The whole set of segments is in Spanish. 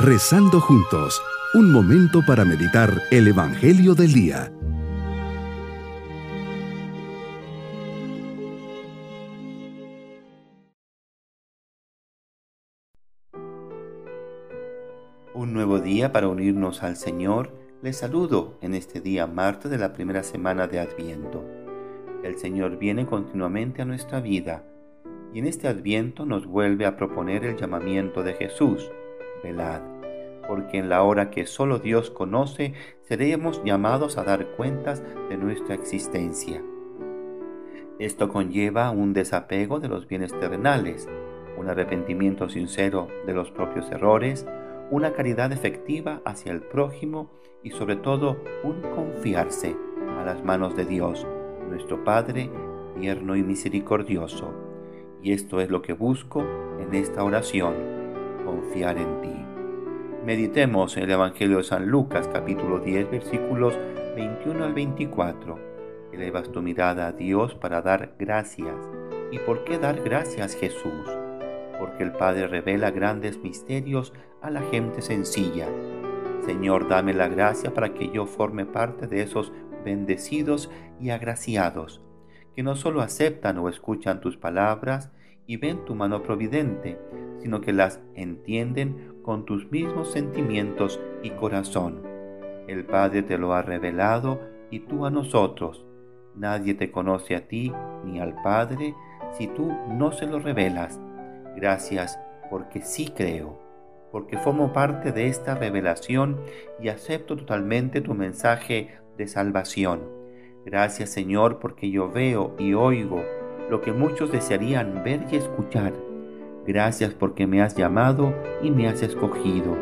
Rezando juntos, un momento para meditar el Evangelio del Día. Un nuevo día para unirnos al Señor. Les saludo en este día martes de la primera semana de Adviento. El Señor viene continuamente a nuestra vida y en este adviento nos vuelve a proponer el llamamiento de Jesús, velad, porque en la hora que solo Dios conoce seremos llamados a dar cuentas de nuestra existencia. Esto conlleva un desapego de los bienes terrenales, un arrepentimiento sincero de los propios errores, una caridad efectiva hacia el prójimo y sobre todo un confiarse a las manos de Dios, nuestro Padre, tierno y misericordioso y esto es lo que busco en esta oración, confiar en ti. Meditemos en el Evangelio de San Lucas capítulo 10 versículos 21 al 24. Elevas tu mirada a Dios para dar gracias. ¿Y por qué dar gracias Jesús? Porque el Padre revela grandes misterios a la gente sencilla. Señor, dame la gracia para que yo forme parte de esos bendecidos y agraciados que no solo aceptan o escuchan tus palabras y ven tu mano providente, sino que las entienden con tus mismos sentimientos y corazón. El Padre te lo ha revelado y tú a nosotros. Nadie te conoce a ti ni al Padre si tú no se lo revelas. Gracias porque sí creo, porque formo parte de esta revelación y acepto totalmente tu mensaje de salvación Gracias Señor porque yo veo y oigo lo que muchos desearían ver y escuchar. Gracias porque me has llamado y me has escogido.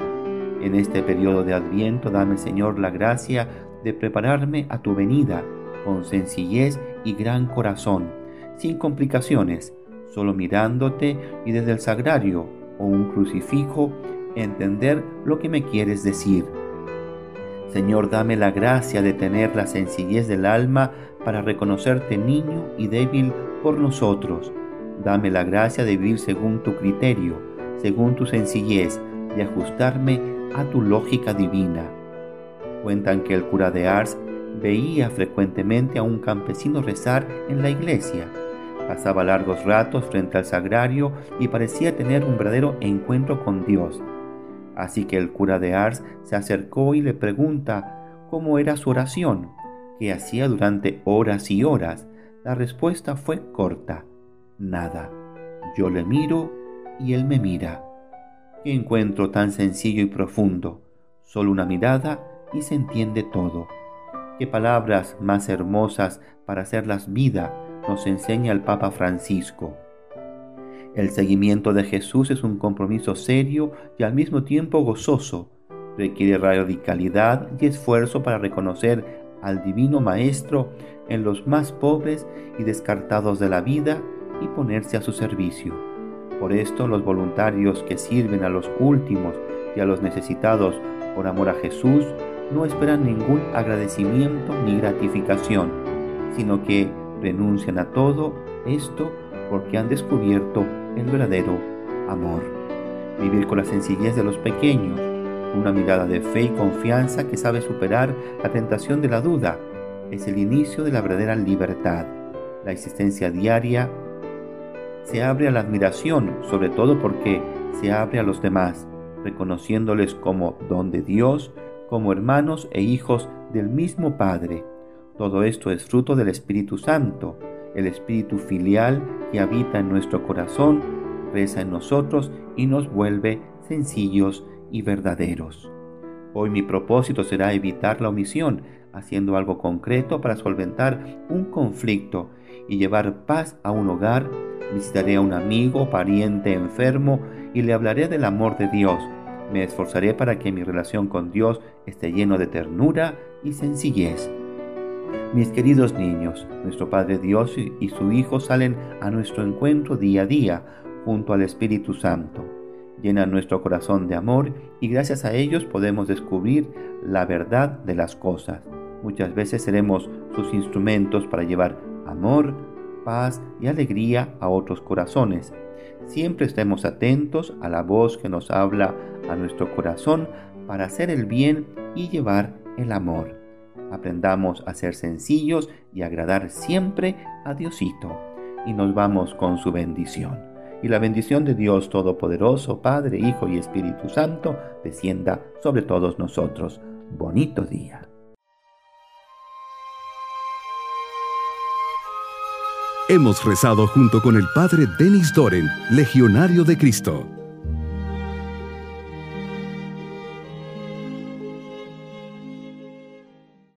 En este periodo de adviento dame Señor la gracia de prepararme a tu venida con sencillez y gran corazón, sin complicaciones, solo mirándote y desde el sagrario o un crucifijo entender lo que me quieres decir Señor, dame la gracia de tener la sencillez del alma para reconocerte niño y débil por nosotros. Dame la gracia de vivir según tu criterio, según tu sencillez, y ajustarme a tu lógica divina. Cuentan que el cura de Ars veía frecuentemente a un campesino rezar en la iglesia. Pasaba largos ratos frente al sagrario y parecía tener un verdadero encuentro con Dios. Así que el cura de Ars se acercó y le pregunta cómo era su oración, que hacía durante horas y horas. La respuesta fue corta, nada. Yo le miro y él me mira. Qué encuentro tan sencillo y profundo, solo una mirada y se entiende todo. Qué palabras más hermosas para hacerlas vida nos enseña el Papa Francisco. El seguimiento de Jesús es un compromiso serio y al mismo tiempo gozoso. Requiere radicalidad y esfuerzo para reconocer al Divino Maestro en los más pobres y descartados de la vida y ponerse a su servicio. Por esto los voluntarios que sirven a los últimos y a los necesitados por amor a Jesús no esperan ningún agradecimiento ni gratificación, sino que renuncian a todo esto porque han descubierto el verdadero amor. Vivir con la sencillez de los pequeños, una mirada de fe y confianza que sabe superar la tentación de la duda, es el inicio de la verdadera libertad. La existencia diaria se abre a la admiración, sobre todo porque se abre a los demás, reconociéndoles como don de Dios, como hermanos e hijos del mismo Padre. Todo esto es fruto del Espíritu Santo, el espíritu filial que habita en nuestro corazón, reza en nosotros y nos vuelve sencillos y verdaderos. Hoy mi propósito será evitar la omisión, haciendo algo concreto para solventar un conflicto y llevar paz a un hogar. Visitaré a un amigo, pariente enfermo y le hablaré del amor de Dios. Me esforzaré para que mi relación con Dios esté lleno de ternura y sencillez. Mis queridos niños, nuestro Padre Dios y su Hijo salen a nuestro encuentro día a día junto al Espíritu Santo. Llenan nuestro corazón de amor y gracias a ellos podemos descubrir la verdad de las cosas. Muchas veces seremos sus instrumentos para llevar amor, paz y alegría a otros corazones. Siempre estemos atentos a la voz que nos habla a nuestro corazón para hacer el bien y llevar el amor. Aprendamos a ser sencillos y agradar siempre a Diosito. Y nos vamos con su bendición. Y la bendición de Dios Todopoderoso, Padre, Hijo y Espíritu Santo, descienda sobre todos nosotros. Bonito día. Hemos rezado junto con el Padre Denis Doren, Legionario de Cristo.